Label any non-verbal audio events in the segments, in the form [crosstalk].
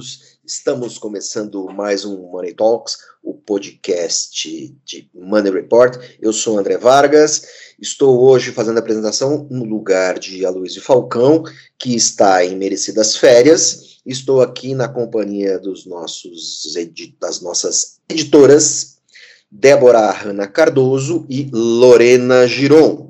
todos. Estamos começando mais um Money Talks, o podcast de Money Report. Eu sou André Vargas. Estou hoje fazendo a apresentação no lugar de Aloysio Falcão, que está em merecidas férias. Estou aqui na companhia dos nossos das nossas editoras, Débora Hanna Cardoso e Lorena Giron.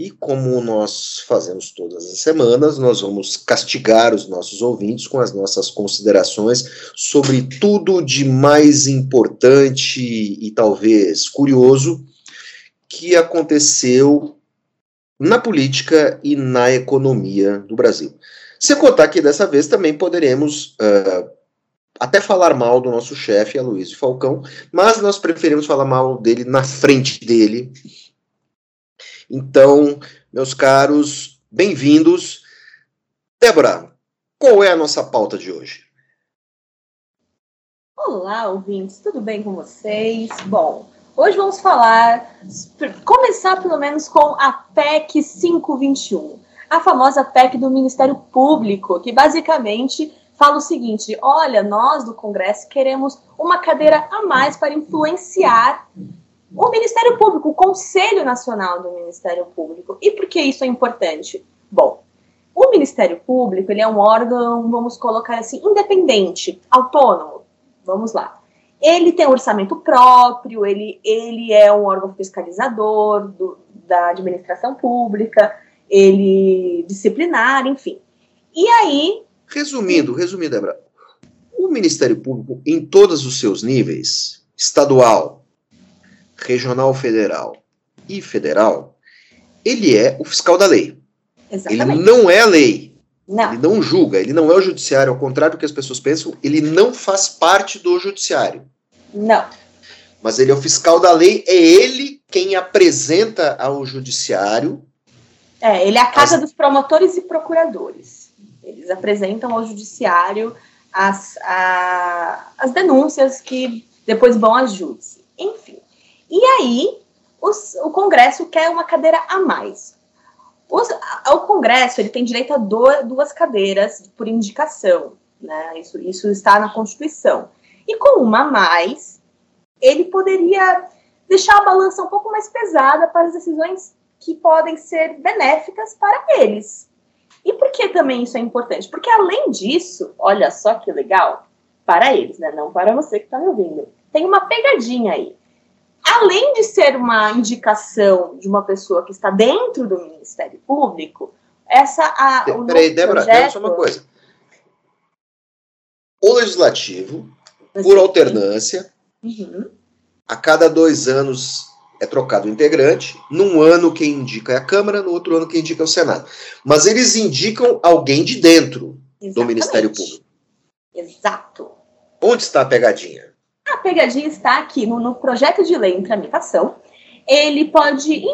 E como nós fazemos todas as semanas, nós vamos castigar os nossos ouvintes com as nossas considerações sobre tudo de mais importante e talvez curioso que aconteceu na política e na economia do Brasil. Se contar que dessa vez também poderemos uh, até falar mal do nosso chefe, Aloysio Falcão, mas nós preferimos falar mal dele na frente dele, então, meus caros, bem-vindos. Débora, qual é a nossa pauta de hoje? Olá, ouvintes, tudo bem com vocês? Bom, hoje vamos falar, começar pelo menos com a PEC 521, a famosa PEC do Ministério Público, que basicamente fala o seguinte: olha, nós do Congresso queremos uma cadeira a mais para influenciar o Ministério Público, o Conselho Nacional do Ministério Público. E por que isso é importante? Bom, o Ministério Público ele é um órgão, vamos colocar assim, independente, autônomo. Vamos lá. Ele tem orçamento próprio, ele, ele é um órgão fiscalizador do, da administração pública, ele disciplinar, enfim. E aí. Resumindo, resumindo, o Ministério Público, em todos os seus níveis, estadual, regional federal e federal, ele é o fiscal da lei. Exatamente. Ele não é a lei. Não. Ele não julga, ele não é o judiciário, ao contrário do que as pessoas pensam, ele não faz parte do judiciário. Não. Mas ele é o fiscal da lei, é ele quem apresenta ao judiciário. É, ele é a casa as... dos promotores e procuradores. Eles apresentam ao judiciário as, a, as denúncias que depois vão às júdice. Enfim. E aí, os, o Congresso quer uma cadeira a mais. Os, o Congresso ele tem direito a do, duas cadeiras por indicação, né? Isso, isso está na Constituição. E com uma a mais, ele poderia deixar a balança um pouco mais pesada para as decisões que podem ser benéficas para eles. E por que também isso é importante? Porque além disso, olha só que legal, para eles, né? Não para você que está me ouvindo. Tem uma pegadinha aí além de ser uma indicação de uma pessoa que está dentro do Ministério Público, essa a o Peraí, Débora, projeto... só uma coisa. O legislativo, por alternância, uhum. a cada dois anos é trocado o integrante. Num ano quem indica é a Câmara, no outro ano quem indica é o Senado. Mas eles indicam alguém de dentro Exatamente. do Ministério Público. Exato. Onde está a pegadinha? A pegadinha está aqui no, no projeto de lei em tramitação. Ele pode,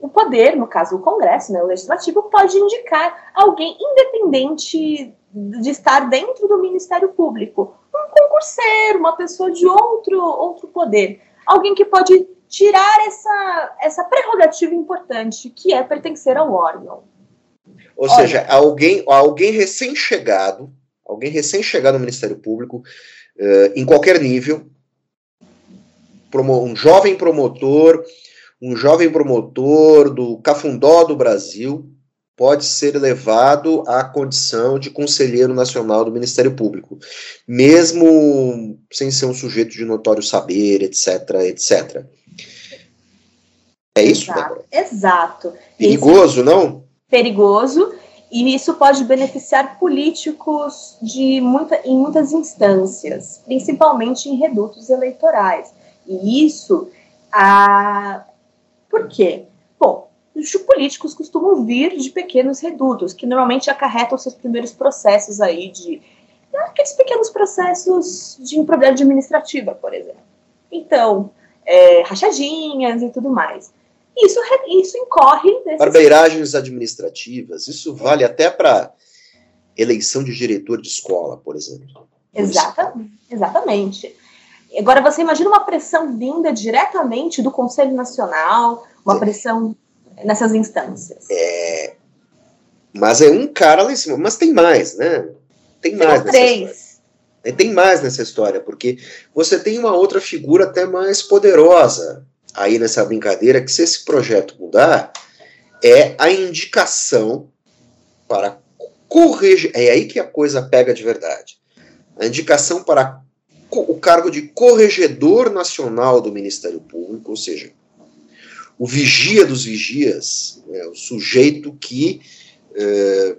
o poder, no caso o Congresso, né, o Legislativo, pode indicar alguém independente de estar dentro do Ministério Público. Um concurseiro, uma pessoa de outro, outro poder. Alguém que pode tirar essa, essa prerrogativa importante, que é pertencer ao órgão. Ou Olha, seja, alguém, alguém recém-chegado, alguém recém-chegado no Ministério Público, uh, em qualquer nível, um jovem promotor, um jovem promotor do Cafundó do Brasil pode ser levado à condição de conselheiro nacional do Ministério Público, mesmo sem ser um sujeito de notório saber, etc, etc. É isso, Exato. Exato. Perigoso, não? Perigoso, e isso pode beneficiar políticos de muita, em muitas instâncias, principalmente em redutos eleitorais. E isso, a... por quê? Bom, os políticos costumam vir de pequenos redutos, que normalmente acarretam seus primeiros processos aí de aqueles pequenos processos de improbidade administrativa, por exemplo. Então, é, rachadinhas e tudo mais. Isso, isso incorre. Nesses... Barbeiragens administrativas, isso vale até para eleição de diretor de escola, por exemplo. Exata, exatamente. Agora, você imagina uma pressão vinda diretamente do Conselho Nacional, uma pressão nessas instâncias. É, mas é um cara lá em cima, mas tem mais, né? Tem mais. Tem três. E tem mais nessa história, porque você tem uma outra figura até mais poderosa aí nessa brincadeira, que se esse projeto mudar, é a indicação para corrigir. É aí que a coisa pega de verdade. A indicação para o cargo de corregedor nacional do Ministério Público, ou seja, o vigia dos vigias, né, o sujeito que é,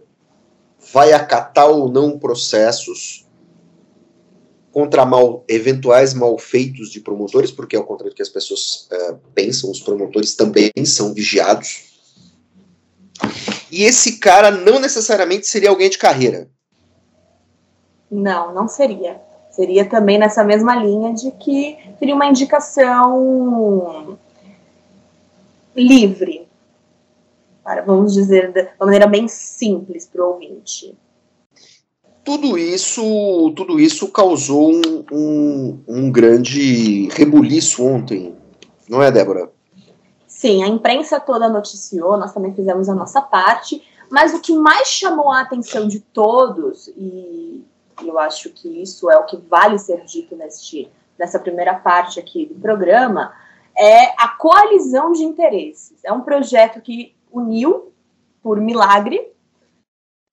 vai acatar ou não processos contra mal, eventuais malfeitos de promotores, porque ao contrário do que as pessoas é, pensam, os promotores também são vigiados. E esse cara não necessariamente seria alguém de carreira. Não, não seria. Seria também nessa mesma linha de que teria uma indicação livre, para, vamos dizer, de uma maneira bem simples para o ouvinte. Tudo isso, tudo isso causou um, um, um grande rebuliço ontem, não é, Débora? Sim, a imprensa toda noticiou, nós também fizemos a nossa parte, mas o que mais chamou a atenção de todos, e eu acho que isso é o que vale ser dito neste, nessa primeira parte aqui do programa, é a coalizão de interesses. É um projeto que uniu, por milagre,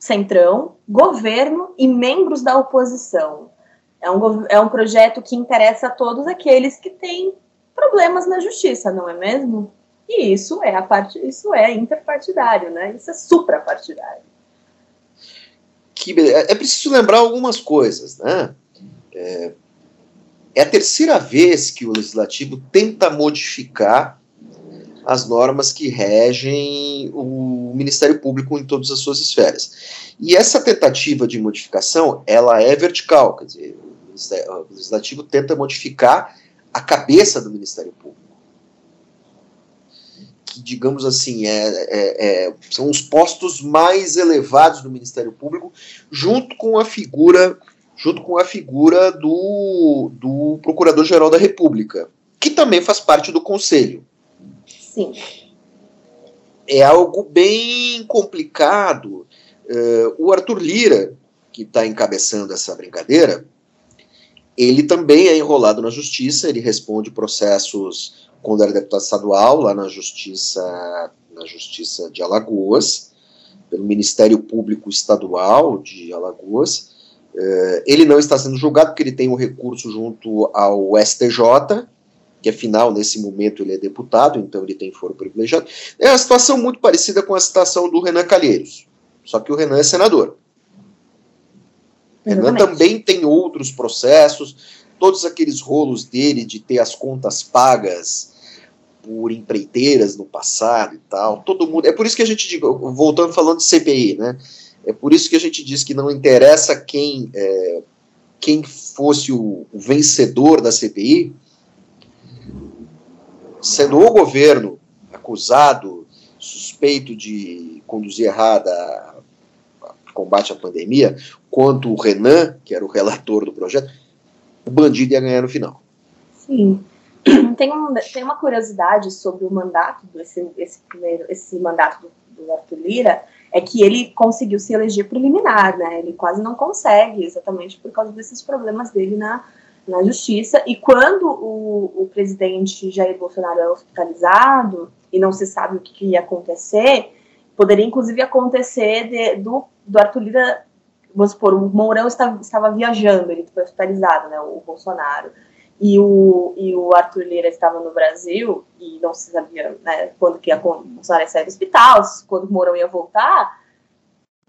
Centrão, governo e membros da oposição. É um, é um projeto que interessa a todos aqueles que têm problemas na justiça, não é mesmo? E isso é a parte, isso é interpartidário, né? Isso é suprapartidário. Que, é, é preciso lembrar algumas coisas, né? É, é a terceira vez que o legislativo tenta modificar as normas que regem o Ministério Público em todas as suas esferas. E essa tentativa de modificação, ela é vertical, quer dizer, o Legislativo tenta modificar a cabeça do Ministério Público. Que, digamos assim, é, é, é, são os postos mais elevados do Ministério Público, junto com a figura, junto com a figura do, do Procurador-Geral da República, que também faz parte do Conselho. Sim. É algo bem complicado. Uh, o Arthur Lira, que está encabeçando essa brincadeira, ele também é enrolado na justiça, ele responde processos quando era deputado estadual, lá na justiça, na justiça de Alagoas, pelo Ministério Público Estadual de Alagoas. Uh, ele não está sendo julgado porque ele tem um recurso junto ao STJ, que afinal, nesse momento, ele é deputado, então ele tem foro privilegiado. É uma situação muito parecida com a situação do Renan Calheiros, só que o Renan é senador. Renan também tem outros processos, todos aqueles rolos dele de ter as contas pagas por empreiteiras no passado e tal, todo mundo. É por isso que a gente voltando falando de CPI, né? É por isso que a gente diz que não interessa quem, é, quem fosse o, o vencedor da CPI, sendo o governo acusado, suspeito de conduzir errada combate à pandemia, quanto o Renan, que era o relator do projeto, o bandido ia ganhar no final. Sim. [clears throat] Tem, um, tem uma curiosidade sobre o mandato, esse, esse, primeiro, esse mandato do, do Arthur Lira, é que ele conseguiu se eleger preliminar, né? Ele quase não consegue, exatamente por causa desses problemas dele na, na justiça. E quando o, o presidente Jair Bolsonaro é hospitalizado e não se sabe o que, que ia acontecer, poderia inclusive acontecer de, do, do Arthur Lira, vamos supor, o Mourão estava, estava viajando, ele foi hospitalizado, né, o Bolsonaro, e o, e o Arthur Lira estava no Brasil e não se sabia né, quando que ia, o Bolsonaro ia sair do hospital, quando o Mourão ia voltar,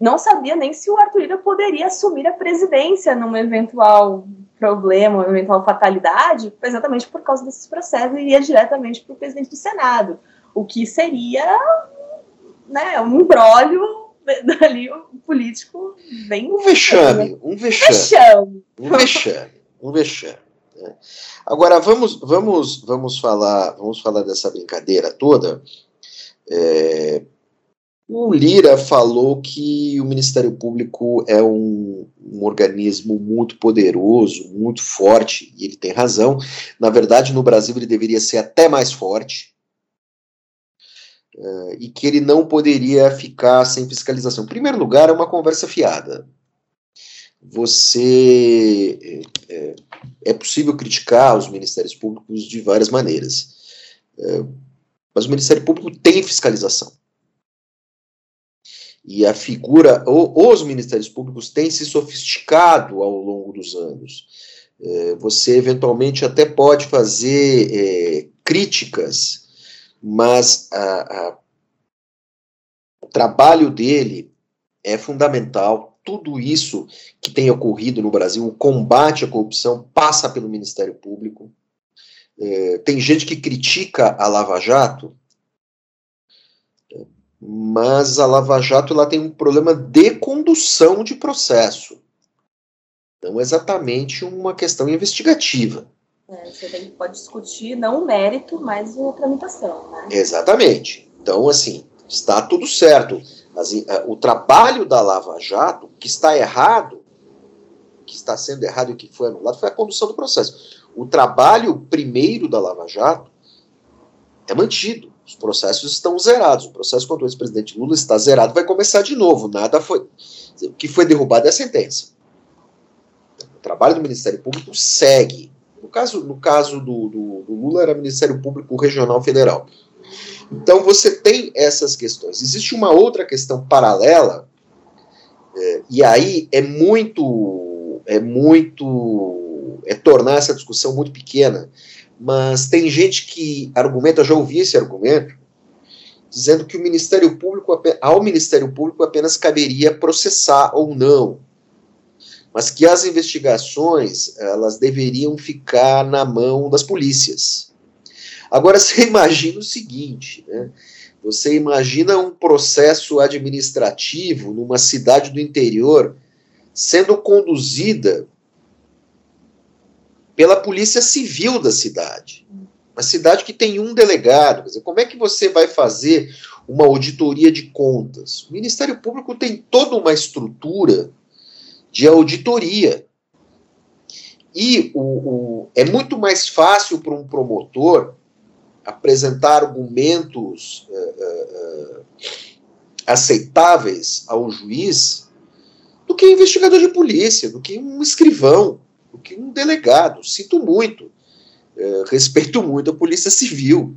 não sabia nem se o Arthur Lira poderia assumir a presidência numa eventual problema, uma eventual fatalidade, exatamente por causa desses processos, iria diretamente para o presidente do Senado, o que seria né, um embrólio [laughs] ali um político bem. Um vexame, um vexame. Um vexame. Um vexame. Né? Agora vamos, vamos, vamos falar, vamos falar dessa brincadeira toda. É, o Lira falou que o Ministério Público é um, um, organismo muito poderoso, muito forte, e ele tem razão. Na verdade, no Brasil ele deveria ser até mais forte, uh, e que ele não poderia ficar sem fiscalização. Em primeiro lugar, é uma conversa fiada. você é, é, possível criticar os ministérios públicos de várias maneiras. É, mas o Ministério Público tem fiscalização. E a figura, os ministérios públicos têm se sofisticado ao longo dos anos. É, você eventualmente até pode fazer é, críticas, mas a, a, o trabalho dele é fundamental. Tudo isso que tem ocorrido no Brasil, o combate à corrupção, passa pelo Ministério Público. É, tem gente que critica a Lava Jato, mas a Lava Jato ela tem um problema de condução de processo. Não exatamente uma questão investigativa. É, você pode discutir não o mérito, mas a tramitação. Né? Exatamente. Então, assim, está tudo certo. o trabalho da Lava Jato, que está errado, que está sendo errado e que foi anulado, foi a condução do processo. O trabalho primeiro da Lava Jato é mantido. Os processos estão zerados. O processo contra o ex-presidente Lula está zerado, vai começar de novo. Nada foi. O que foi derrubado é a sentença. O trabalho do Ministério Público segue. Caso, no caso do, do, do Lula, era Ministério Público Regional Federal. Então você tem essas questões. Existe uma outra questão paralela, é, e aí é muito. É muito. É tornar essa discussão muito pequena mas tem gente que argumenta, já ouvi esse argumento, dizendo que o Ministério Público, ao Ministério Público apenas caberia processar ou não, mas que as investigações elas deveriam ficar na mão das polícias. Agora [laughs] você imagina o seguinte, né? Você imagina um processo administrativo numa cidade do interior sendo conduzida pela Polícia Civil da cidade. Uma cidade que tem um delegado. Dizer, como é que você vai fazer uma auditoria de contas? O Ministério Público tem toda uma estrutura de auditoria. E o, o é muito mais fácil para um promotor apresentar argumentos uh, uh, aceitáveis ao juiz do que investigador de polícia, do que um escrivão do que um delegado. Sinto muito. Respeito muito a Polícia Civil.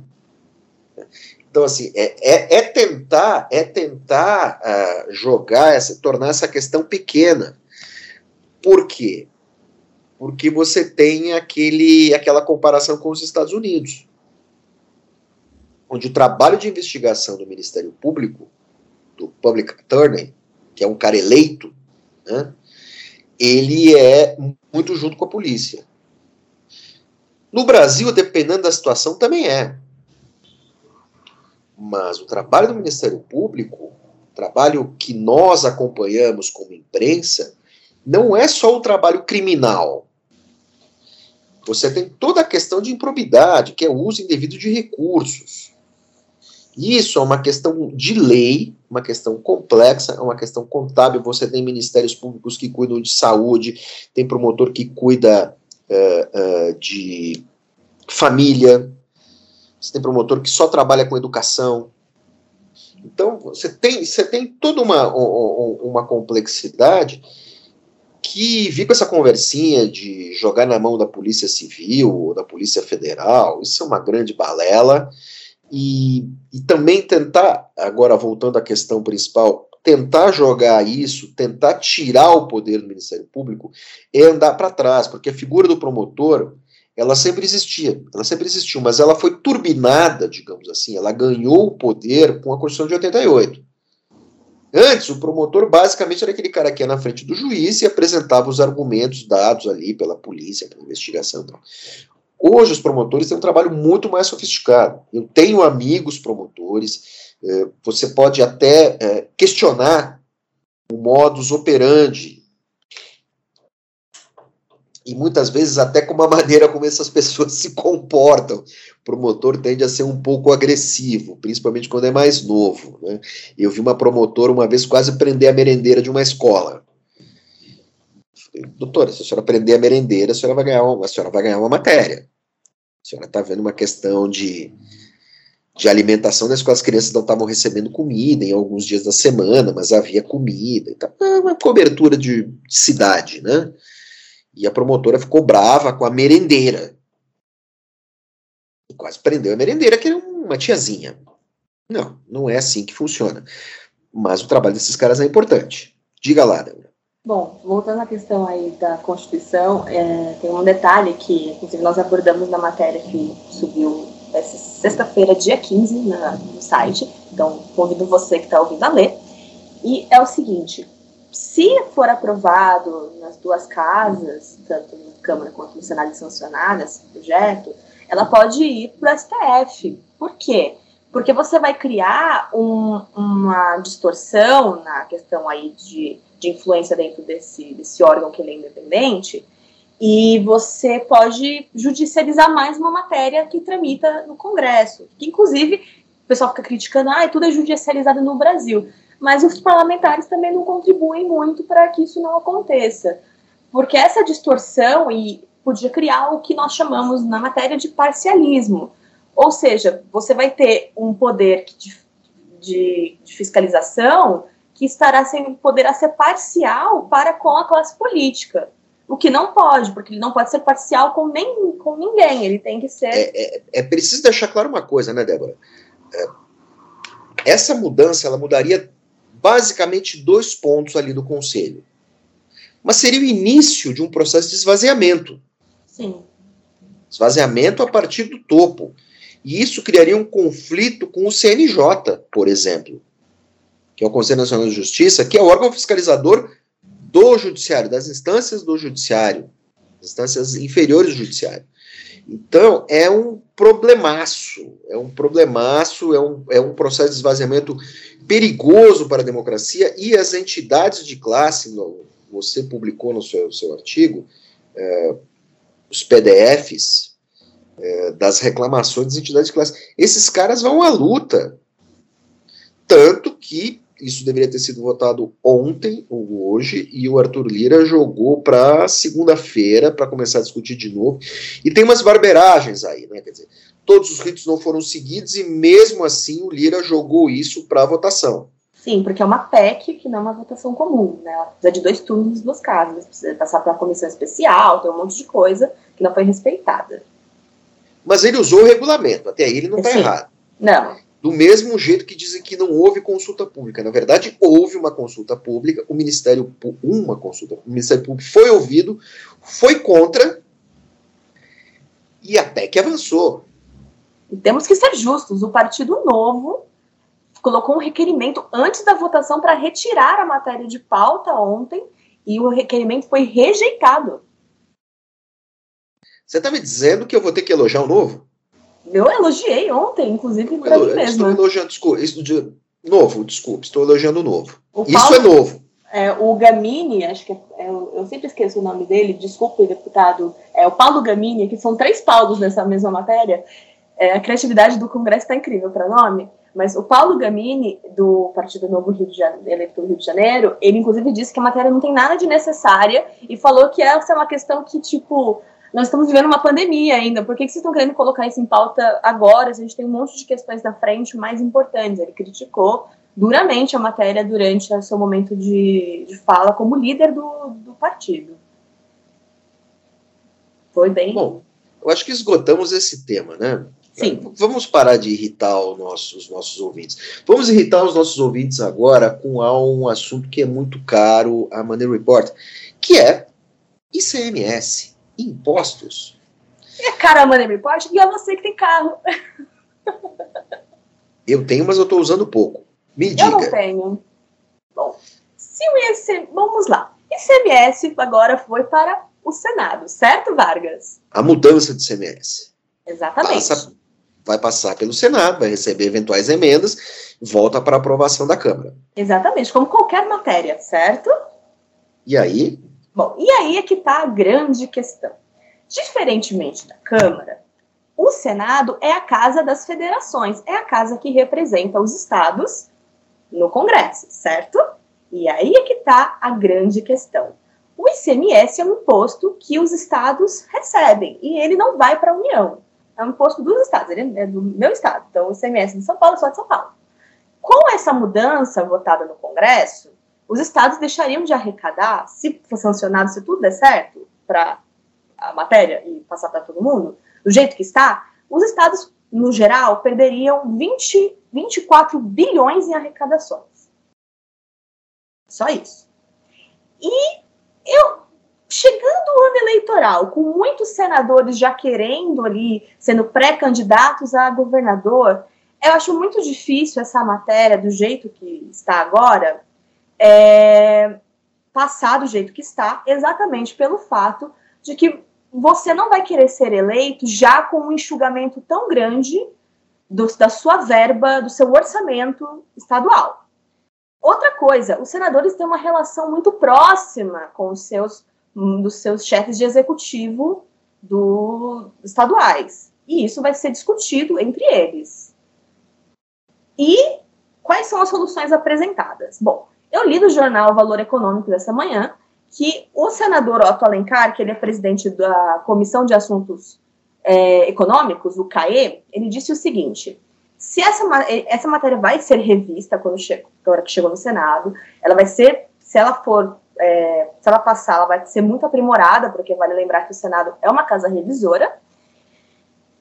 Então, assim, é, é, é tentar, é tentar uh, jogar, essa, tornar essa questão pequena. Por quê? Porque você tem aquele, aquela comparação com os Estados Unidos, onde o trabalho de investigação do Ministério Público, do Public Attorney, que é um cara eleito, né, ele é muito junto com a polícia. No Brasil, dependendo da situação, também é. Mas o trabalho do Ministério Público, trabalho que nós acompanhamos como imprensa, não é só o trabalho criminal. Você tem toda a questão de improbidade, que é o uso indevido de recursos. Isso é uma questão de lei, uma questão complexa, é uma questão contábil. Você tem ministérios públicos que cuidam de saúde, tem promotor que cuida uh, uh, de família, você tem promotor que só trabalha com educação. Então, você tem, você tem toda uma, uma complexidade que vi com essa conversinha de jogar na mão da Polícia Civil ou da Polícia Federal, isso é uma grande balela. E, e também tentar, agora voltando à questão principal, tentar jogar isso, tentar tirar o poder do Ministério Público, é andar para trás, porque a figura do promotor, ela sempre existia, ela sempre existiu, mas ela foi turbinada, digamos assim, ela ganhou o poder com a Constituição de 88. Antes, o promotor basicamente era aquele cara que ia na frente do juiz e apresentava os argumentos dados ali pela polícia, pela investigação. Então. Hoje os promotores têm um trabalho muito mais sofisticado. Eu tenho amigos promotores, é, você pode até é, questionar o modus operandi e muitas vezes até com a [laughs] maneira como essas pessoas se comportam. O promotor tende a ser um pouco agressivo, principalmente quando é mais novo. Né? Eu vi uma promotora uma vez quase prender a merendeira de uma escola. Doutora, se a senhora prender a merendeira, a senhora vai ganhar uma, a senhora vai ganhar uma matéria. A senhora está vendo uma questão de, de alimentação na escola, as crianças não estavam recebendo comida em alguns dias da semana, mas havia comida. Então, uma cobertura de cidade, né? E a promotora ficou brava com a merendeira. E quase prendeu a merendeira, que era uma tiazinha. Não, não é assim que funciona. Mas o trabalho desses caras é importante. Diga lá, Débora. Bom, voltando à questão aí da Constituição, é, tem um detalhe que, inclusive, nós abordamos na matéria que subiu essa sexta-feira, dia 15, na, no site. Então, convido você que está ouvindo a ler. E é o seguinte: se for aprovado nas duas casas, tanto na Câmara quanto no Senado sancionado esse projeto, ela pode ir para o STF. Por quê? Porque você vai criar um, uma distorção na questão aí de, de influência dentro desse, desse órgão que ele é independente, e você pode judicializar mais uma matéria que tramita no Congresso. Que, inclusive, o pessoal fica criticando, ah, tudo é judicializado no Brasil. Mas os parlamentares também não contribuem muito para que isso não aconteça. Porque essa distorção e podia criar o que nós chamamos na matéria de parcialismo. Ou seja, você vai ter um poder de, de, de fiscalização que estará sem poderá ser parcial para com a classe política. O que não pode, porque ele não pode ser parcial com, nem, com ninguém, ele tem que ser. É, é, é preciso deixar claro uma coisa, né, Débora? É, essa mudança ela mudaria basicamente dois pontos ali do Conselho. Mas seria o início de um processo de esvaziamento. Sim. Esvaziamento a partir do topo. E isso criaria um conflito com o CNJ, por exemplo, que é o Conselho Nacional de Justiça, que é o órgão fiscalizador do judiciário, das instâncias do judiciário, instâncias inferiores do judiciário. Então, é um problemaço, é um problemaço, é um, é um processo de esvaziamento perigoso para a democracia e as entidades de classe, você publicou no seu, seu artigo, é, os PDFs é, das reclamações das entidades de classe. Esses caras vão à luta. Tanto que isso deveria ter sido votado ontem ou hoje, e o Arthur Lira jogou para segunda-feira para começar a discutir de novo. E tem umas barberagens aí, né? Quer dizer, todos os ritos não foram seguidos e mesmo assim o Lira jogou isso para votação. Sim, porque é uma PEC que não é uma votação comum, né? Ela precisa de dois turnos, duas casas, precisa passar para uma comissão especial, tem um monte de coisa que não foi respeitada. Mas ele usou o regulamento, até aí ele não está errado. Não do mesmo jeito que dizem que não houve consulta pública. Na verdade, houve uma consulta pública, o Ministério uma consulta, o Ministério Público foi ouvido, foi contra e até que avançou. E temos que ser justos, o Partido Novo colocou um requerimento antes da votação para retirar a matéria de pauta ontem e o requerimento foi rejeitado. Você está me dizendo que eu vou ter que elogiar o novo? Eu elogiei ontem, inclusive, para mim mesma. Estou elogiando, desculpa, isso de novo, desculpe, estou elogiando o novo. O isso Paulo, é novo. É, o Gamini, acho que é, é, eu sempre esqueço o nome dele, desculpe, deputado, é o Paulo Gamini, que são três Paulos nessa mesma matéria. É, a criatividade do Congresso está incrível para nome, mas o Paulo Gamini, do Partido Novo Rio de Janeiro, eleito do Rio de Janeiro, ele inclusive disse que a matéria não tem nada de necessária e falou que essa é uma questão que, tipo, nós estamos vivendo uma pandemia ainda. Por que, que vocês estão querendo colocar isso em pauta agora? A gente tem um monte de questões na frente mais importantes. Ele criticou duramente a matéria durante o seu momento de, de fala como líder do, do partido. Foi bem. Bom, eu acho que esgotamos esse tema, né? Sim. Vamos parar de irritar os nossos, os nossos ouvintes. Vamos irritar os nossos ouvintes agora com um assunto que é muito caro a Money Report, que é ICMS impostos. É cara, Money Report, e é você que tem carro. [laughs] Eu tenho, mas eu estou usando pouco. Me diga. Eu não tenho. Bom, se o ICMS, vamos lá. ICMS agora foi para o Senado, certo, Vargas? A mudança de ICMS. Exatamente. Passa, vai passar pelo Senado, vai receber eventuais emendas, volta para aprovação da Câmara. Exatamente, como qualquer matéria, certo? E aí? Bom, e aí é que está a grande questão. Diferentemente da Câmara, o Senado é a casa das federações, é a casa que representa os estados no Congresso, certo? E aí é que está a grande questão. O ICMS é um imposto que os estados recebem e ele não vai para a União. É um imposto dos estados, ele é do meu estado. Então, o ICMS de São Paulo é só de São Paulo. Com essa mudança votada no Congresso, os estados deixariam de arrecadar, se for sancionado, se tudo der certo, para a matéria e passar para todo mundo, do jeito que está, os estados, no geral, perderiam 20, 24 bilhões em arrecadações. Só isso. E eu, chegando o ano eleitoral, com muitos senadores já querendo ali, sendo pré-candidatos a governador, eu acho muito difícil essa matéria, do jeito que está agora, é, passar do jeito que está, exatamente pelo fato de que você não vai querer ser eleito já com um enxugamento tão grande do, da sua verba, do seu orçamento estadual. Outra coisa, os senadores têm uma relação muito próxima com os seus, dos seus chefes de executivo do, estaduais. E isso vai ser discutido entre eles. E quais são as soluções apresentadas? Bom, eu li no jornal Valor Econômico dessa manhã que o senador Otto Alencar, que ele é presidente da Comissão de Assuntos é, Econômicos, o CAE, ele disse o seguinte: se essa, essa matéria vai ser revista quando chega, hora que chegou no Senado, ela vai ser, se ela for, é, se ela passar, ela vai ser muito aprimorada, porque vale lembrar que o Senado é uma casa revisora,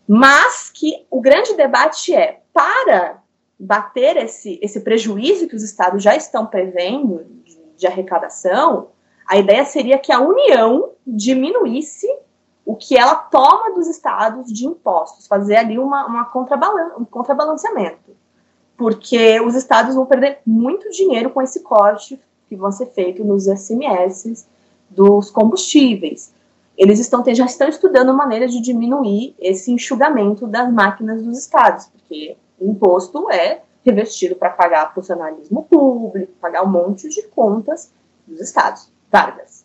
mas que o grande debate é para bater esse, esse prejuízo que os estados já estão prevendo de, de arrecadação, a ideia seria que a União diminuísse o que ela toma dos estados de impostos, fazer ali uma, uma contrabalan um contrabalanceamento. Porque os estados vão perder muito dinheiro com esse corte que vão ser feito nos SMS dos combustíveis. Eles estão, já estão estudando maneira de diminuir esse enxugamento das máquinas dos estados, porque o imposto é revestido para pagar funcionalismo público, pagar um monte de contas dos estados. Vargas.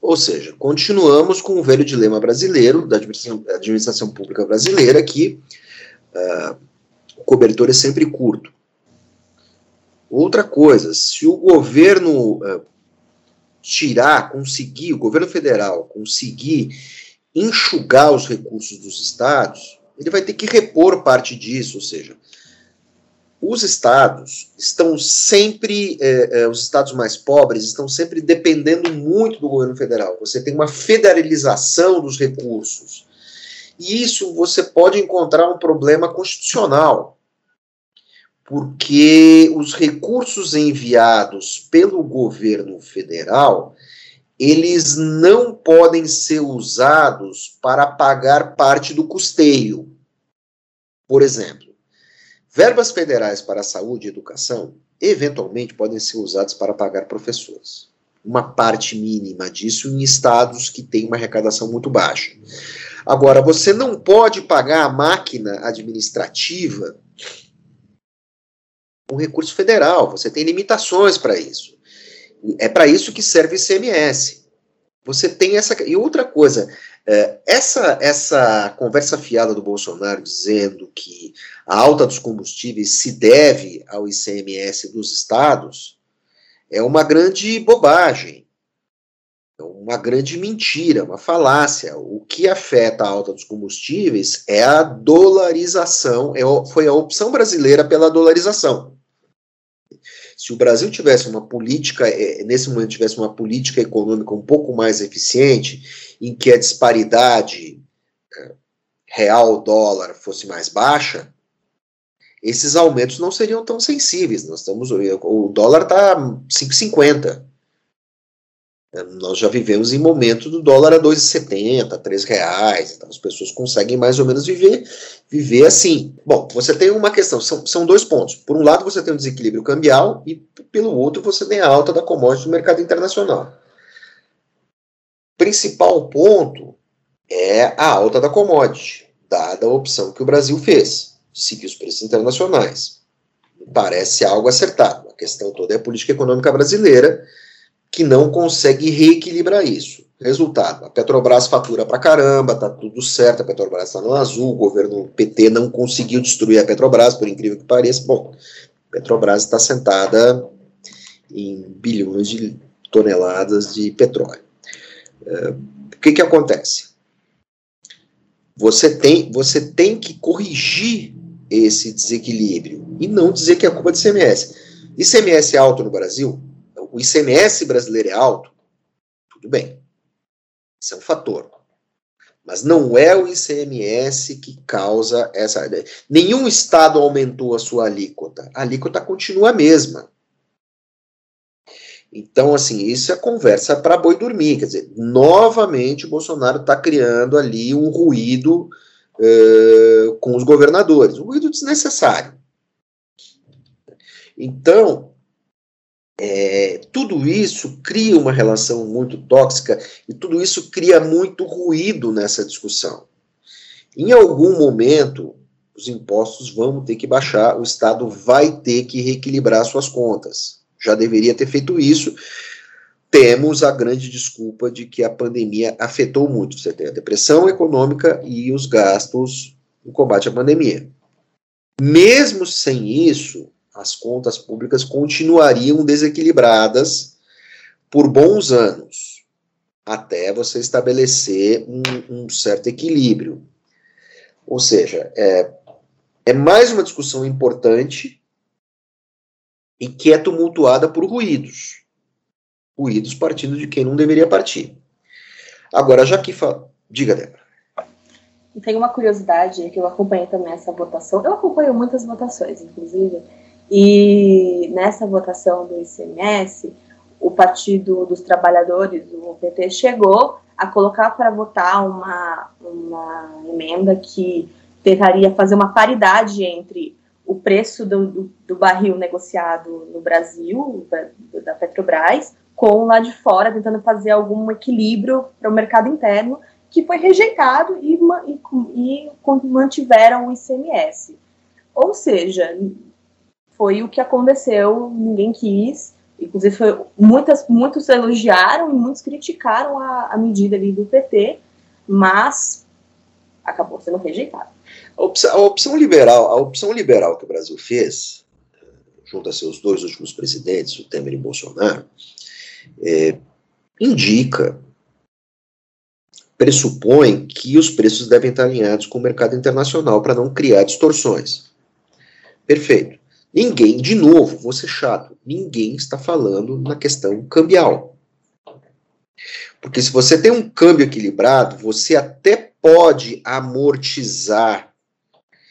Ou seja, continuamos com o velho dilema brasileiro, da administração, administração pública brasileira, que uh, o cobertor é sempre curto. Outra coisa, se o governo uh, tirar, conseguir, o governo federal conseguir enxugar os recursos dos estados, ele vai ter que repor parte disso, ou seja, os estados estão sempre, é, é, os estados mais pobres estão sempre dependendo muito do governo federal. Você tem uma federalização dos recursos. E isso você pode encontrar um problema constitucional, porque os recursos enviados pelo governo federal eles não podem ser usados para pagar parte do custeio. Por exemplo, verbas federais para saúde e educação eventualmente podem ser usadas para pagar professores. Uma parte mínima disso em estados que têm uma arrecadação muito baixa. Agora, você não pode pagar a máquina administrativa com recurso federal, você tem limitações para isso. É para isso que serve o ICMS. Você tem essa. E outra coisa, é, essa, essa conversa fiada do Bolsonaro dizendo que a alta dos combustíveis se deve ao ICMS dos estados é uma grande bobagem. Uma grande mentira, uma falácia. O que afeta a alta dos combustíveis é a dolarização, é, foi a opção brasileira pela dolarização. Se o Brasil tivesse uma política, é, nesse momento tivesse uma política econômica um pouco mais eficiente, em que a disparidade é, real dólar fosse mais baixa, esses aumentos não seriam tão sensíveis. Nós estamos o dólar está 5,50. Nós já vivemos em momentos do dólar a 2,70, 3 reais, então as pessoas conseguem mais ou menos viver, viver assim. Bom, você tem uma questão, são, são dois pontos. Por um lado, você tem um desequilíbrio cambial e, pelo outro, você tem a alta da commodity no mercado internacional. Principal ponto é a alta da commodity, dada a opção que o Brasil fez, seguir os preços internacionais. Parece algo acertado. A questão toda é a política econômica brasileira, que não consegue reequilibrar isso. Resultado: a Petrobras fatura pra caramba, tá tudo certo, a Petrobras está no azul, o governo PT não conseguiu destruir a Petrobras, por incrível que pareça. Bom, a Petrobras está sentada em bilhões de toneladas de petróleo. Uh, o que, que acontece? você tem, você tem que corrigir esse desequilíbrio e não dizer que é culpa do ICMS. ICMS é alto no Brasil? O ICMS brasileiro é alto? Tudo bem. Isso é um fator. Mas não é o ICMS que causa essa. Nenhum estado aumentou a sua alíquota. A alíquota continua a mesma. Então, assim, isso é conversa para boi dormir. Quer dizer, novamente o Bolsonaro está criando ali um ruído uh, com os governadores, um ruído desnecessário. Então, é, tudo isso cria uma relação muito tóxica e tudo isso cria muito ruído nessa discussão. Em algum momento, os impostos vão ter que baixar, o Estado vai ter que reequilibrar suas contas. Já deveria ter feito isso. Temos a grande desculpa de que a pandemia afetou muito. Você tem a depressão econômica e os gastos no combate à pandemia. Mesmo sem isso, as contas públicas continuariam desequilibradas por bons anos, até você estabelecer um, um certo equilíbrio. Ou seja, é, é mais uma discussão importante e que é tumultuada por ruídos. Ruídos partindo de quem não deveria partir. Agora, já que fala. Diga, Débora. Tem uma curiosidade que eu acompanhei também essa votação. Eu acompanho muitas votações, inclusive. E nessa votação do ICMS, o Partido dos Trabalhadores, o PT, chegou a colocar para votar uma, uma emenda que tentaria fazer uma paridade entre o preço do, do, do barril negociado no Brasil, da, da, Petrobras, com lá de fora, tentando fazer algum equilíbrio para o mercado interno, que foi rejeitado e, e, e mantiveram o ICMS. Ou seja, foi o que aconteceu, ninguém quis. Inclusive, foi, muitas, muitos elogiaram e muitos criticaram a, a medida ali do PT, mas acabou sendo rejeitado. A opção, a opção, liberal, a opção liberal que o Brasil fez, junto a seus dois últimos presidentes, o Temer e o Bolsonaro, é, indica, pressupõe que os preços devem estar alinhados com o mercado internacional para não criar distorções. Perfeito. Ninguém, de novo, vou ser chato, ninguém está falando na questão cambial. Porque se você tem um câmbio equilibrado, você até pode amortizar,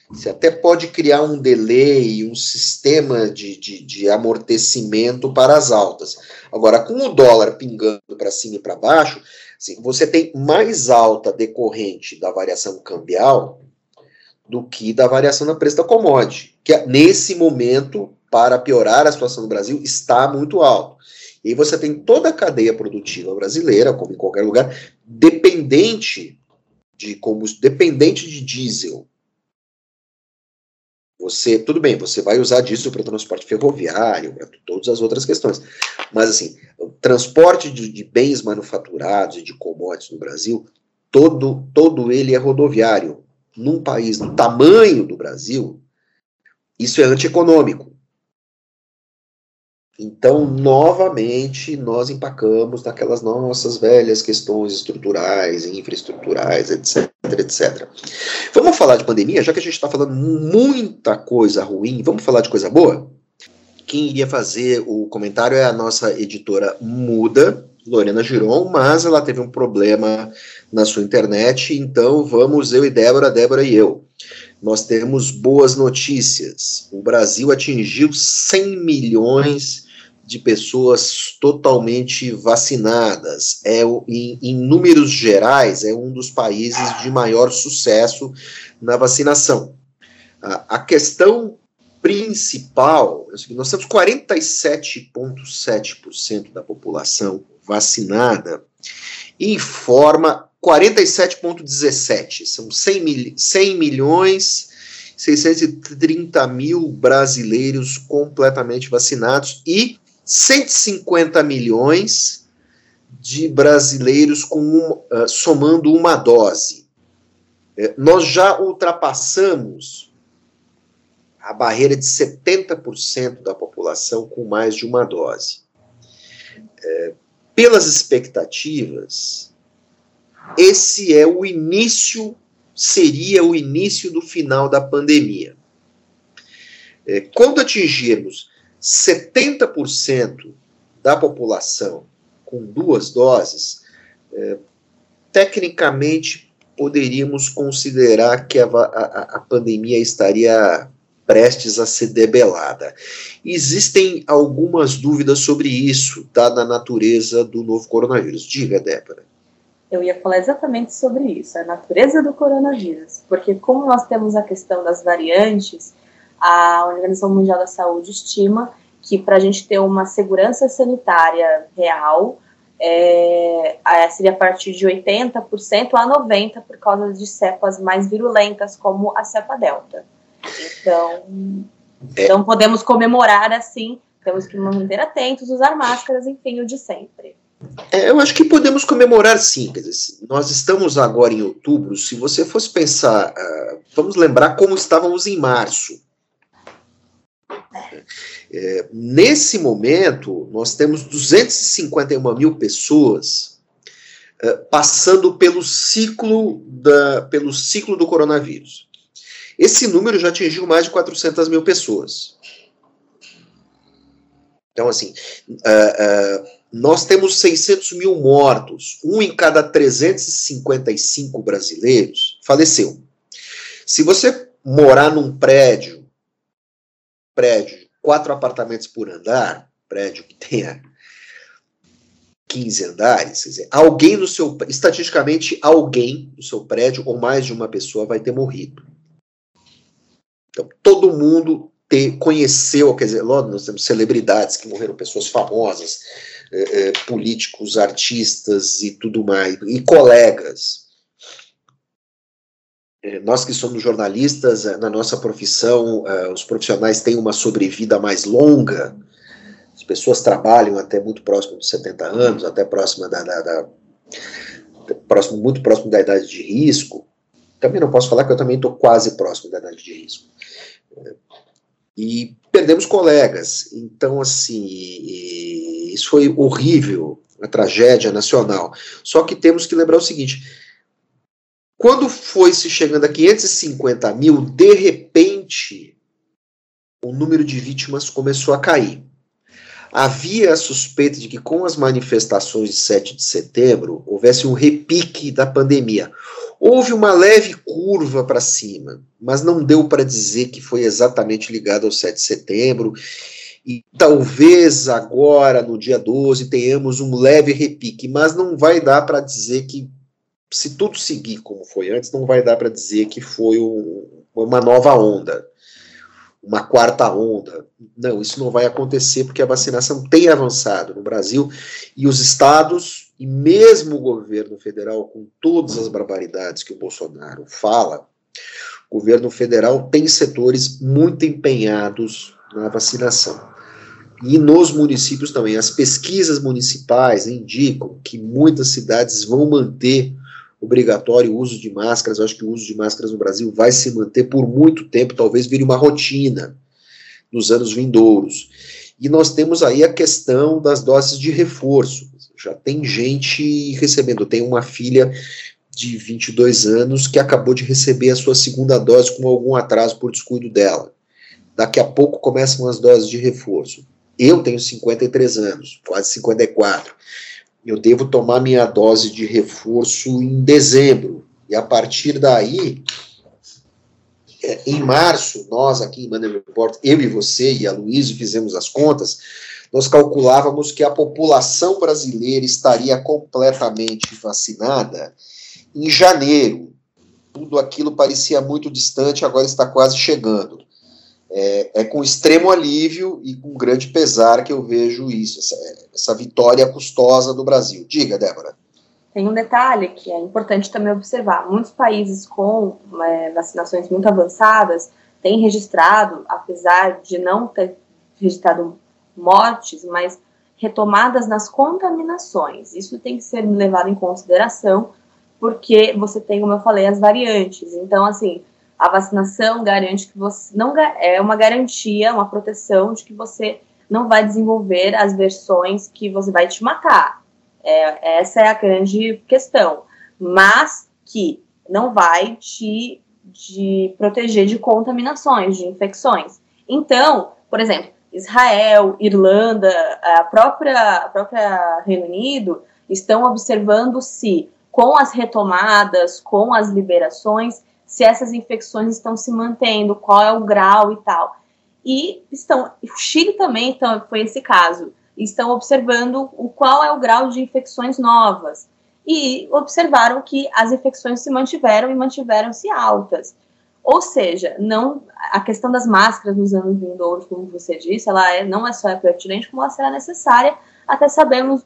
você até pode criar um delay, um sistema de, de, de amortecimento para as altas. Agora, com o dólar pingando para cima e para baixo, assim, você tem mais alta decorrente da variação cambial do que da variação no preço da commodity, que nesse momento, para piorar a situação do Brasil, está muito alto. E você tem toda a cadeia produtiva brasileira, como em qualquer lugar, dependente de combustível, dependente de diesel. Você, tudo bem, você vai usar diesel para transporte ferroviário, para todas as outras questões. Mas assim, o transporte de, de bens manufaturados e de commodities no Brasil, todo, todo ele é rodoviário num país do tamanho do Brasil, isso é antieconômico. Então, novamente, nós empacamos naquelas nossas velhas questões estruturais, infraestruturais, etc, etc. Vamos falar de pandemia, já que a gente está falando muita coisa ruim, vamos falar de coisa boa? Quem iria fazer o comentário é a nossa editora muda, Lorena Giron, mas ela teve um problema na sua internet, então vamos eu e Débora, Débora e eu. Nós temos boas notícias. O Brasil atingiu 100 milhões de pessoas totalmente vacinadas. É em, em números gerais é um dos países de maior sucesso na vacinação. A, a questão principal é nós temos 47,7% da população vacinada e forma 47,17. São 100, mil, 100 milhões 630 mil brasileiros completamente vacinados e 150 milhões de brasileiros com uh, somando uma dose. É, nós já ultrapassamos a barreira de 70% da população com mais de uma dose. É, pelas expectativas, esse é o início seria o início do final da pandemia. É, quando atingirmos 70% da população com duas doses, é, tecnicamente poderíamos considerar que a, a, a pandemia estaria prestes a ser debelada. Existem algumas dúvidas sobre isso, dada a natureza do novo coronavírus. Diga, Débora. Eu ia falar exatamente sobre isso, a natureza do coronavírus, porque como nós temos a questão das variantes, a Organização Mundial da Saúde estima que para a gente ter uma segurança sanitária real, é, seria a partir de 80% a 90% por causa de cepas mais virulentas, como a cepa delta. Então, é. então podemos comemorar assim, temos que manter atentos, usar máscaras, enfim, o de sempre. É, eu acho que podemos comemorar sim. Quer dizer, nós estamos agora em outubro. Se você fosse pensar, uh, vamos lembrar como estávamos em março. É, nesse momento, nós temos 251 mil pessoas uh, passando pelo ciclo, da, pelo ciclo do coronavírus. Esse número já atingiu mais de 400 mil pessoas. Então, assim, uh, uh, nós temos 600 mil mortos, um em cada 355 brasileiros faleceu. Se você morar num prédio, prédio, quatro apartamentos por andar, prédio que tenha 15 andares, quer dizer, alguém no seu, estatisticamente, alguém no seu prédio ou mais de uma pessoa vai ter morrido. Então, todo mundo ter, conheceu, quer dizer, logo nós temos celebridades que morreram, pessoas famosas, é, é, políticos, artistas e tudo mais, e colegas. É, nós que somos jornalistas, na nossa profissão, os profissionais têm uma sobrevida mais longa, as pessoas trabalham até muito próximo dos 70 anos, até próxima da, da, da próximo, muito próximo da idade de risco. Também não posso falar que eu também estou quase próximo da idade de risco e perdemos colegas. Então, assim, isso foi horrível, a tragédia nacional. Só que temos que lembrar o seguinte: quando foi se chegando a 550 mil, de repente, o número de vítimas começou a cair. Havia a suspeita de que, com as manifestações de 7 de setembro, houvesse um repique da pandemia. Houve uma leve curva para cima, mas não deu para dizer que foi exatamente ligado ao 7 de setembro. E talvez agora, no dia 12, tenhamos um leve repique, mas não vai dar para dizer que, se tudo seguir como foi antes, não vai dar para dizer que foi um, uma nova onda, uma quarta onda. Não, isso não vai acontecer porque a vacinação tem avançado no Brasil e os estados e mesmo o governo federal, com todas as barbaridades que o Bolsonaro fala, o governo federal tem setores muito empenhados na vacinação. E nos municípios também. As pesquisas municipais indicam que muitas cidades vão manter obrigatório o uso de máscaras. Eu acho que o uso de máscaras no Brasil vai se manter por muito tempo, talvez vire uma rotina nos anos vindouros. E nós temos aí a questão das doses de reforço já tem gente recebendo. Tem uma filha de 22 anos que acabou de receber a sua segunda dose com algum atraso por descuido dela. Daqui a pouco começam as doses de reforço. Eu tenho 53 anos, quase 54. Eu devo tomar minha dose de reforço em dezembro. E a partir daí, em março, nós aqui em Maneiro Report, eu e você e a Luísa fizemos as contas, nós calculávamos que a população brasileira estaria completamente vacinada em janeiro. Tudo aquilo parecia muito distante, agora está quase chegando. É, é com extremo alívio e com grande pesar que eu vejo isso, essa, essa vitória custosa do Brasil. Diga, Débora. Tem um detalhe que é importante também observar: muitos países com é, vacinações muito avançadas têm registrado, apesar de não ter registrado mortes, mas retomadas nas contaminações. Isso tem que ser levado em consideração, porque você tem, como eu falei, as variantes. Então, assim, a vacinação garante que você não é uma garantia, uma proteção de que você não vai desenvolver as versões que você vai te matar. É, essa é a grande questão. Mas que não vai te proteger de contaminações, de infecções. Então, por exemplo, Israel, Irlanda, a própria, a própria Reino Unido estão observando se, com as retomadas, com as liberações, se essas infecções estão se mantendo, qual é o grau e tal. E estão, o Chile também então, foi esse caso, estão observando o qual é o grau de infecções novas. E observaram que as infecções se mantiveram e mantiveram-se altas. Ou seja, não a questão das máscaras nos anos vindouros, como você disse, ela é, não é só pertinente, como ela será necessária. Até sabermos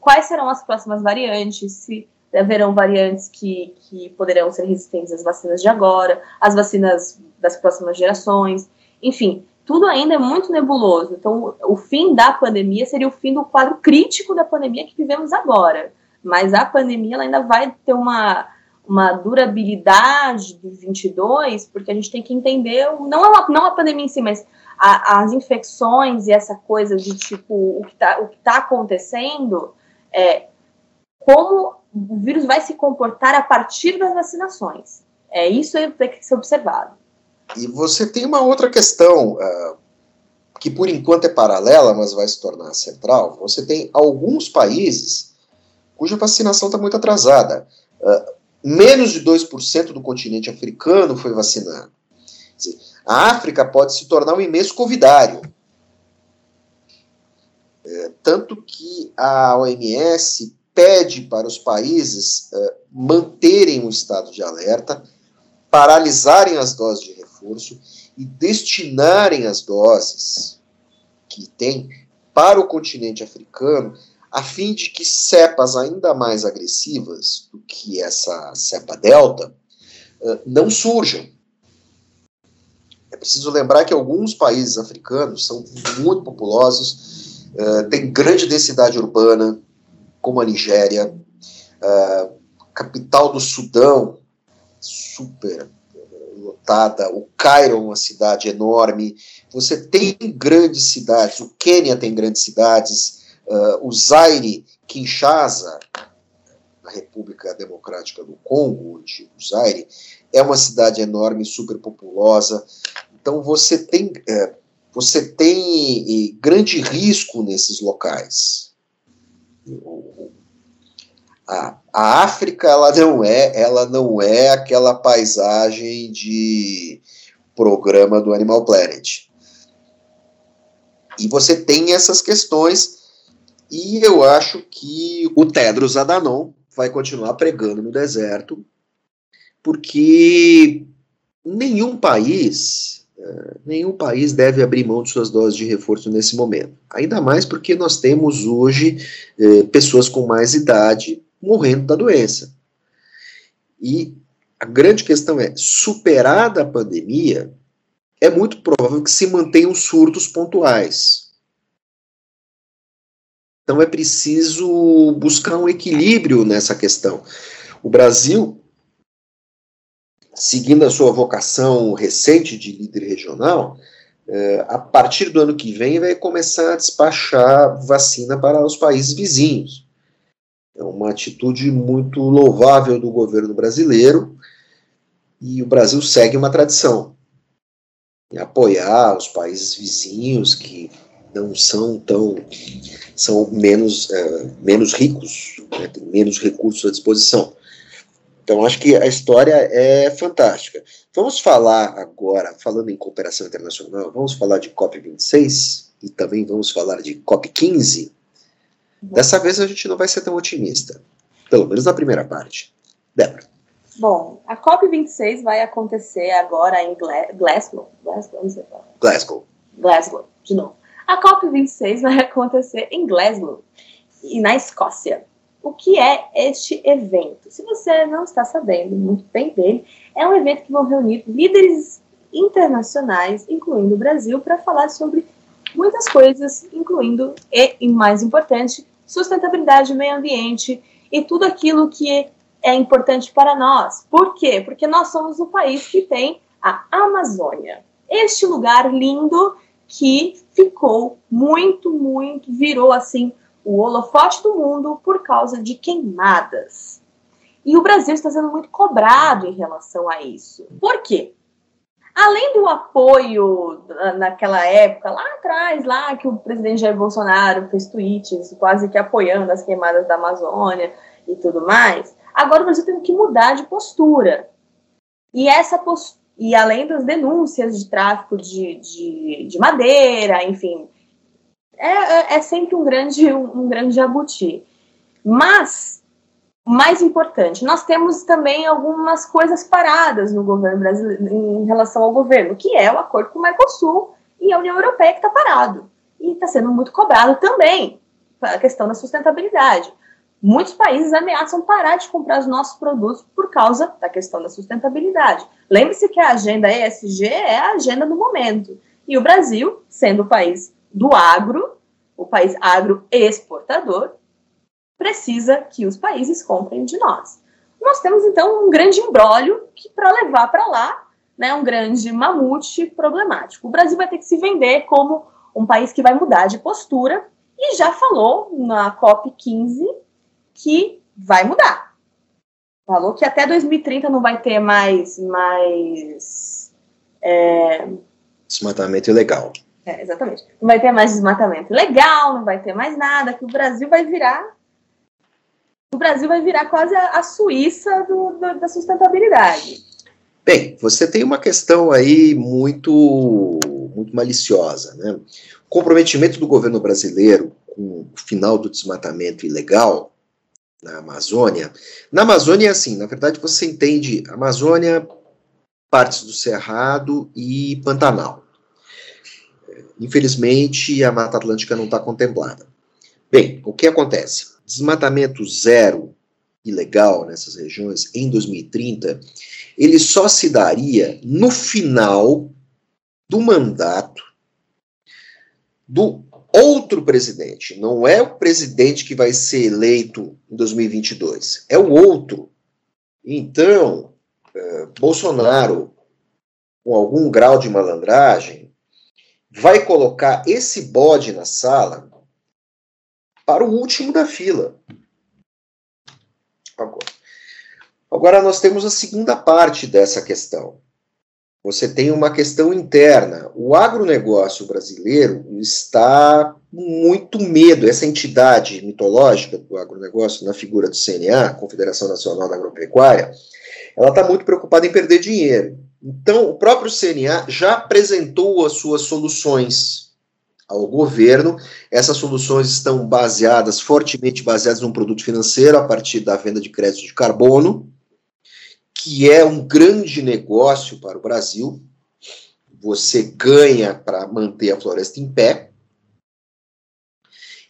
quais serão as próximas variantes, se haverão variantes que, que poderão ser resistentes às vacinas de agora, às vacinas das próximas gerações, enfim, tudo ainda é muito nebuloso. Então, o fim da pandemia seria o fim do quadro crítico da pandemia que vivemos agora. Mas a pandemia ainda vai ter uma, uma durabilidade de 22, porque a gente tem que entender, não, a, não a pandemia em si, mas a, as infecções e essa coisa de tipo, o que está tá acontecendo, é, como o vírus vai se comportar a partir das vacinações. É isso que tem que ser observado. E você tem uma outra questão, uh, que por enquanto é paralela, mas vai se tornar central. Você tem alguns países cuja vacinação está muito atrasada. Uh, menos de 2% do continente africano foi vacinado. A África pode se tornar um imenso covidário. É, tanto que a OMS pede para os países uh, manterem um estado de alerta, paralisarem as doses de reforço e destinarem as doses que tem para o continente africano, a fim de que cepas ainda mais agressivas do que essa cepa delta uh, não surjam. É preciso lembrar que alguns países africanos são muito populosos, uh, têm grande densidade urbana, como a Nigéria, uh, capital do Sudão, super o Cairo é uma cidade enorme, você tem grandes cidades, o Quênia tem grandes cidades, uh, o Zaire, Kinshasa, na República Democrática do Congo, o Zaire, é uma cidade enorme, super populosa, então você tem, uh, você tem grande risco nesses locais. A, a África ela não é ela não é aquela paisagem de programa do Animal Planet. E você tem essas questões e eu acho que o Tedros Adhanom vai continuar pregando no deserto, porque nenhum país nenhum país deve abrir mão de suas doses de reforço nesse momento. Ainda mais porque nós temos hoje eh, pessoas com mais idade morrendo da doença. E a grande questão é: superada a pandemia, é muito provável que se mantenham surtos pontuais. Então é preciso buscar um equilíbrio nessa questão. O Brasil seguindo a sua vocação recente de líder regional, é, a partir do ano que vem vai começar a despachar vacina para os países vizinhos. É uma atitude muito louvável do governo brasileiro e o Brasil segue uma tradição em apoiar os países vizinhos que não são tão são menos é, menos ricos, né, têm menos recursos à disposição. Então, acho que a história é fantástica. Vamos falar agora, falando em cooperação internacional, vamos falar de COP26 e também vamos falar de COP15. Dessa vez a gente não vai ser tão otimista, pelo menos na primeira parte. Débora. Bom, a COP26 vai acontecer agora em Glasgow. Glasgow, não sei. Glasgow. Glasgow, de novo. A COP26 vai acontecer em Glasgow, e na Escócia. O que é este evento? Se você não está sabendo muito bem dele, é um evento que vão reunir líderes internacionais, incluindo o Brasil, para falar sobre muitas coisas, incluindo, e, e mais importante, sustentabilidade, meio ambiente e tudo aquilo que é importante para nós. Por quê? Porque nós somos o país que tem a Amazônia. Este lugar lindo que ficou muito, muito, virou assim o holofote do mundo por causa de queimadas. E o Brasil está sendo muito cobrado em relação a isso. Por quê? Além do apoio naquela época, lá atrás, lá que o presidente Jair Bolsonaro fez tweets quase que apoiando as queimadas da Amazônia e tudo mais, agora o Brasil tem que mudar de postura. E essa postura e além das denúncias de tráfico de, de, de madeira, enfim, é, é, é, sempre um grande, um, um grande jabuti. Mas, mais importante, nós temos também algumas coisas paradas no governo brasileiro em relação ao governo, que é o acordo com o Mercosul e a União Europeia que está parado. E está sendo muito cobrado também a questão da sustentabilidade. Muitos países ameaçam parar de comprar os nossos produtos por causa da questão da sustentabilidade. Lembre-se que a agenda ESG é a agenda do momento. E o Brasil, sendo o país do agro, o país agroexportador, precisa que os países comprem de nós. Nós temos então um grande embrólio que para levar para lá, né, um grande mamute problemático. O Brasil vai ter que se vender como um país que vai mudar de postura e já falou na COP 15 que vai mudar. Falou que até 2030 não vai ter mais. mais é... Desmatamento ilegal. É, exatamente. Não vai ter mais desmatamento ilegal, não vai ter mais nada, que o Brasil vai virar. O Brasil vai virar quase a, Suíça do, do, da sustentabilidade. Bem, você tem uma questão aí muito, muito maliciosa. Né? O comprometimento do governo brasileiro com o final do desmatamento ilegal na Amazônia. Na Amazônia é assim, na verdade você entende Amazônia, partes do Cerrado e Pantanal. Infelizmente, a Mata Atlântica não está contemplada. Bem, o que acontece? Desmatamento zero ilegal nessas regiões em 2030, ele só se daria no final do mandato do outro presidente. Não é o presidente que vai ser eleito em 2022, é o outro. Então, uh, Bolsonaro, com algum grau de malandragem, vai colocar esse bode na sala para o último da fila. Agora, agora nós temos a segunda parte dessa questão. Você tem uma questão interna. O agronegócio brasileiro está muito medo, essa entidade mitológica do agronegócio, na figura do CNA, Confederação Nacional da Agropecuária, ela está muito preocupada em perder dinheiro. Então, o próprio CNA já apresentou as suas soluções ao governo. Essas soluções estão baseadas, fortemente baseadas num produto financeiro, a partir da venda de crédito de carbono, que é um grande negócio para o Brasil. Você ganha para manter a floresta em pé.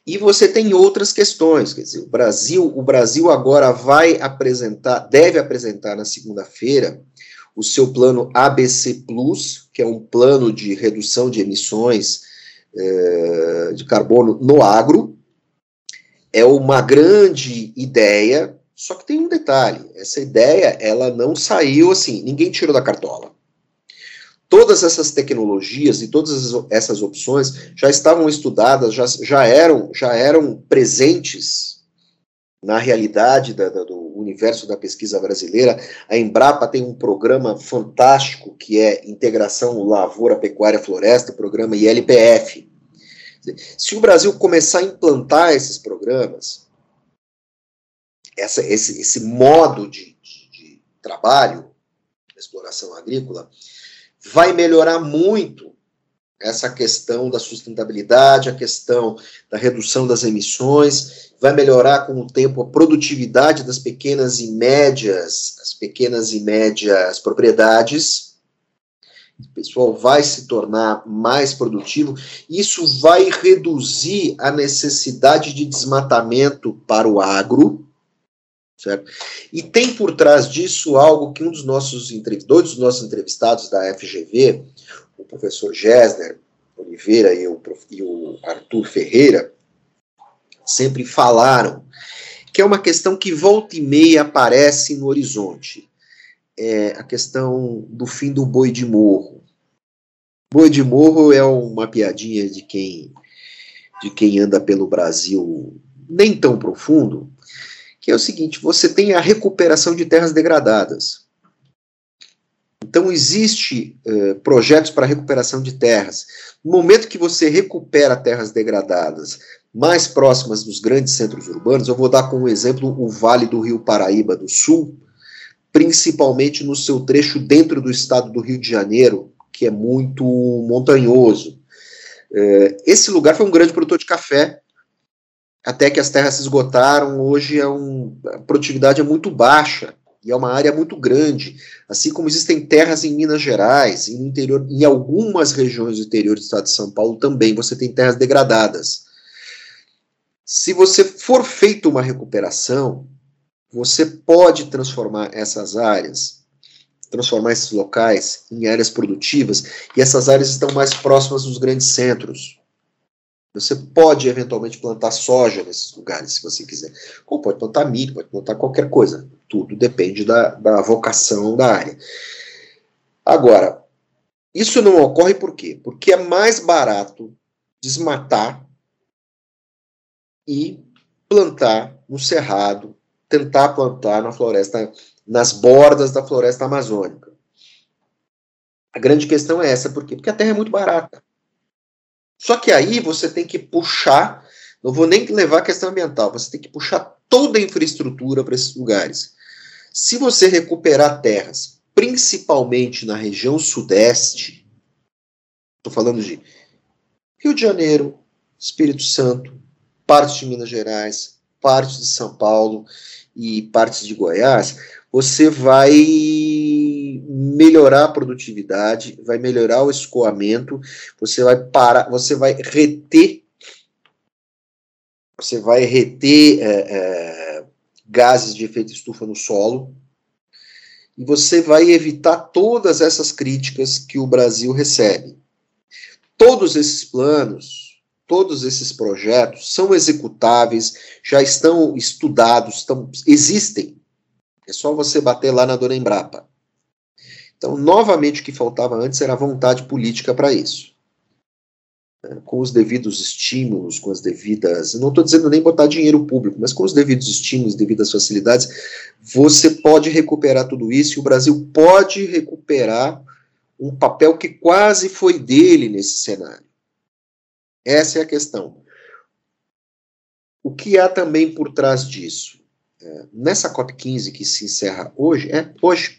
E você tem outras questões, quer dizer, o Brasil, o Brasil agora vai apresentar, deve apresentar na segunda-feira o seu plano ABC Plus, que é um plano de redução de emissões de carbono no agro. É uma grande ideia, só que tem um detalhe: essa ideia ela não saiu assim, ninguém tirou da cartola. Todas essas tecnologias e todas essas opções já estavam estudadas, já, já, eram, já eram presentes na realidade da, da, do universo da pesquisa brasileira. A Embrapa tem um programa fantástico que é Integração Lavoura, Pecuária, Floresta, programa ILPF. Se o Brasil começar a implantar esses programas, essa, esse, esse modo de, de, de trabalho, exploração agrícola, vai melhorar muito essa questão da sustentabilidade, a questão da redução das emissões, vai melhorar com o tempo a produtividade das pequenas e médias, as pequenas e médias propriedades. O pessoal vai se tornar mais produtivo. Isso vai reduzir a necessidade de desmatamento para o agro, certo? E tem por trás disso algo que um dos nossos dois dos nossos entrevistados da FGV, o professor Gessner Oliveira e o, e o Arthur Ferreira, sempre falaram, que é uma questão que volta e meia aparece no horizonte. É a questão do fim do boi de morro. Boi de morro é uma piadinha de quem de quem anda pelo Brasil nem tão profundo, que é o seguinte: você tem a recuperação de terras degradadas. Então, existe eh, projetos para recuperação de terras. No momento que você recupera terras degradadas mais próximas dos grandes centros urbanos, eu vou dar como exemplo o Vale do Rio Paraíba do Sul, principalmente no seu trecho dentro do estado do Rio de Janeiro, que é muito montanhoso. Eh, esse lugar foi um grande produtor de café, até que as terras se esgotaram. Hoje é um, a produtividade é muito baixa e é uma área muito grande, assim como existem terras em Minas Gerais interior, em algumas regiões do interior do estado de São Paulo também você tem terras degradadas. Se você for feita uma recuperação, você pode transformar essas áreas, transformar esses locais em áreas produtivas, e essas áreas estão mais próximas dos grandes centros. Você pode eventualmente plantar soja nesses lugares, se você quiser. Ou pode plantar milho, pode plantar qualquer coisa. Tudo depende da, da vocação da área. Agora, isso não ocorre por quê? Porque é mais barato desmatar e plantar no cerrado, tentar plantar na floresta, nas bordas da floresta amazônica. A grande questão é essa, por quê? Porque a terra é muito barata. Só que aí você tem que puxar, não vou nem levar a questão ambiental, você tem que puxar toda a infraestrutura para esses lugares. Se você recuperar terras, principalmente na região sudeste, estou falando de Rio de Janeiro, Espírito Santo, partes de Minas Gerais, partes de São Paulo e partes de Goiás, você vai melhorar a produtividade, vai melhorar o escoamento, você vai parar, você vai reter, você vai reter é, é, gases de efeito estufa no solo, e você vai evitar todas essas críticas que o Brasil recebe. Todos esses planos, todos esses projetos são executáveis, já estão estudados, estão, existem. É só você bater lá na Dona Embrapa. Então, novamente, o que faltava antes era vontade política para isso. É, com os devidos estímulos, com as devidas. Não estou dizendo nem botar dinheiro público, mas com os devidos estímulos, devidas facilidades, você pode recuperar tudo isso e o Brasil pode recuperar um papel que quase foi dele nesse cenário. Essa é a questão. O que há também por trás disso? É, nessa COP15 que se encerra hoje, é hoje,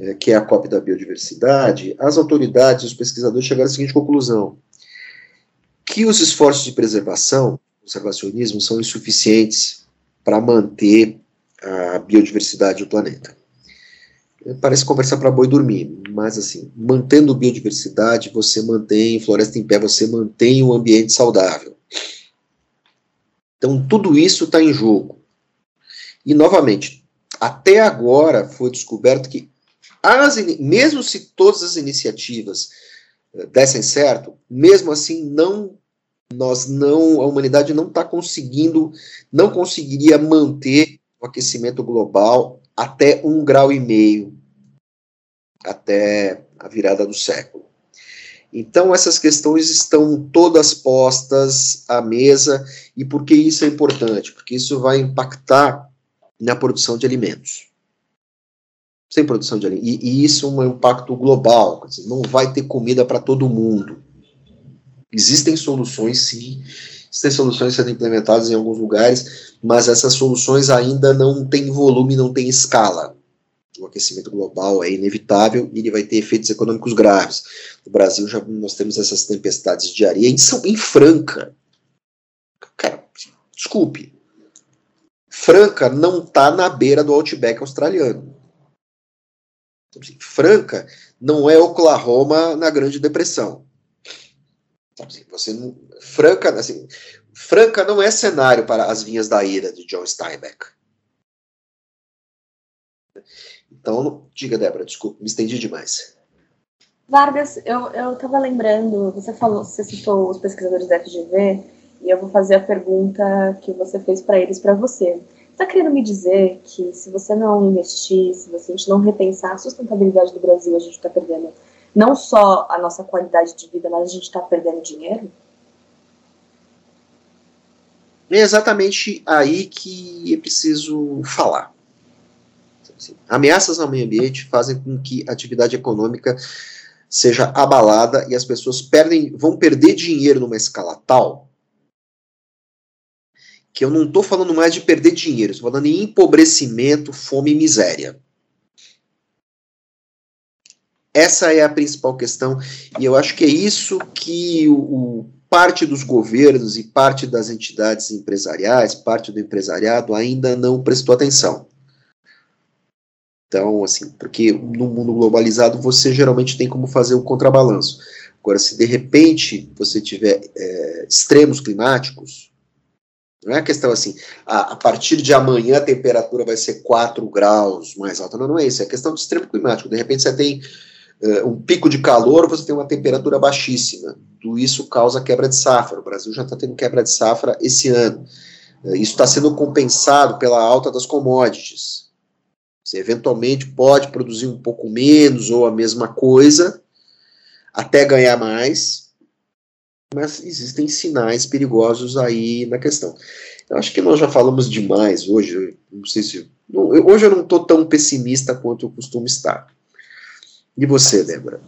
é, que é a COP da biodiversidade, as autoridades e os pesquisadores chegaram à seguinte conclusão: que os esforços de preservação, conservacionismo, são insuficientes para manter a biodiversidade do planeta. É, parece conversar para boi dormir, mas assim, mantendo biodiversidade, você mantém floresta em pé, você mantém o ambiente saudável. Então, tudo isso está em jogo. E, novamente, até agora foi descoberto que, as, mesmo se todas as iniciativas uh, dessem certo, mesmo assim, não nós não, a humanidade não está conseguindo, não conseguiria manter o aquecimento global até um grau e meio até a virada do século. Então, essas questões estão todas postas à mesa, e por que isso é importante? Porque isso vai impactar na produção de alimentos. Sem produção de alimentos. E, e isso é um impacto global. Dizer, não vai ter comida para todo mundo. Existem soluções, sim. Existem soluções sendo implementadas em alguns lugares, mas essas soluções ainda não têm volume, não têm escala. O aquecimento global é inevitável e ele vai ter efeitos econômicos graves. No Brasil já nós temos essas tempestades de areia em, São, em Franca. Cara, desculpe, Franca não está na beira do Outback australiano. Franca não é Oklahoma na Grande Depressão. Você não, Franca, assim, Franca não é cenário para as vinhas da ira de John Steinbeck. Então, diga, Débora, desculpa, me estendi demais. Vargas, eu estava lembrando, você falou, você citou os pesquisadores da FGV, e eu vou fazer a pergunta que você fez para eles para você. Está querendo me dizer que se você não investir, se você, a gente não repensar a sustentabilidade do Brasil, a gente está perdendo não só a nossa qualidade de vida, mas a gente está perdendo dinheiro? É exatamente aí que é preciso falar. Ameaças ao meio ambiente fazem com que a atividade econômica seja abalada e as pessoas perdem, vão perder dinheiro numa escala tal que eu não estou falando mais de perder dinheiro, estou falando em empobrecimento, fome e miséria. Essa é a principal questão, e eu acho que é isso que o, o, parte dos governos e parte das entidades empresariais, parte do empresariado ainda não prestou atenção. Então, assim, porque no mundo globalizado você geralmente tem como fazer o contrabalanço. Agora, se de repente você tiver é, extremos climáticos, não é questão assim, a, a, partir de amanhã a temperatura vai ser 4 graus mais alta. Não, não é isso. É questão de extremo climático. De repente você tem uh, um pico de calor, você tem uma temperatura baixíssima. Tudo isso causa quebra de safra. O Brasil já está tendo quebra de safra esse ano. Uh, isso está sendo compensado pela alta das commodities. Você eventualmente pode produzir um pouco menos ou a mesma coisa, até ganhar mais, mas existem sinais perigosos aí na questão. Eu acho que nós já falamos demais hoje. Não sei se não, hoje eu não estou tão pessimista quanto eu costumo estar. E você, Débora?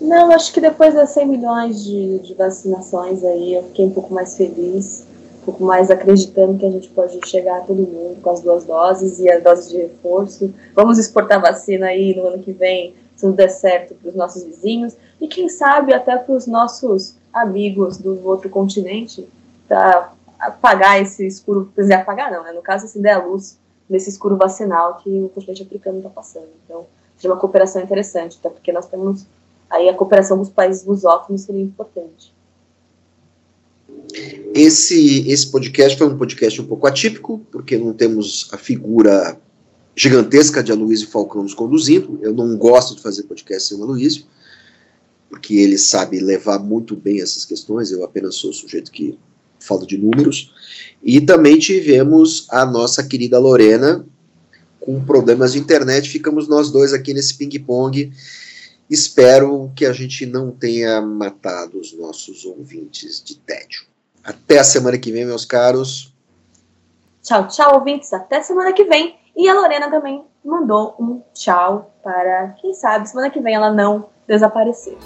Não, acho que depois das 100 milhões de, de vacinações aí, eu fiquei um pouco mais feliz, um pouco mais acreditando que a gente pode chegar a todo mundo com as duas doses e a dose de reforço. Vamos exportar vacina aí no ano que vem, se não der certo, para os nossos vizinhos e quem sabe até para os nossos amigos do outro continente para apagar esse escuro, quer apagar não, né? No caso, se der a luz nesse escuro vacinal que o continente africano está passando. Então, seria uma cooperação interessante, até porque nós temos aí a cooperação dos países lusófonos seria importante. Esse, esse podcast foi um podcast um pouco atípico, porque não temos a figura gigantesca de Aloysio Falcão nos conduzindo. Eu não gosto de fazer podcast sem o Aloysio porque ele sabe levar muito bem essas questões, eu apenas sou o sujeito que falo de números. E também tivemos a nossa querida Lorena com problemas de internet, ficamos nós dois aqui nesse ping-pong. Espero que a gente não tenha matado os nossos ouvintes de tédio. Até a semana que vem, meus caros. Tchau, tchau, ouvintes. Até semana que vem. E a Lorena também mandou um tchau para, quem sabe, semana que vem ela não desaparecer.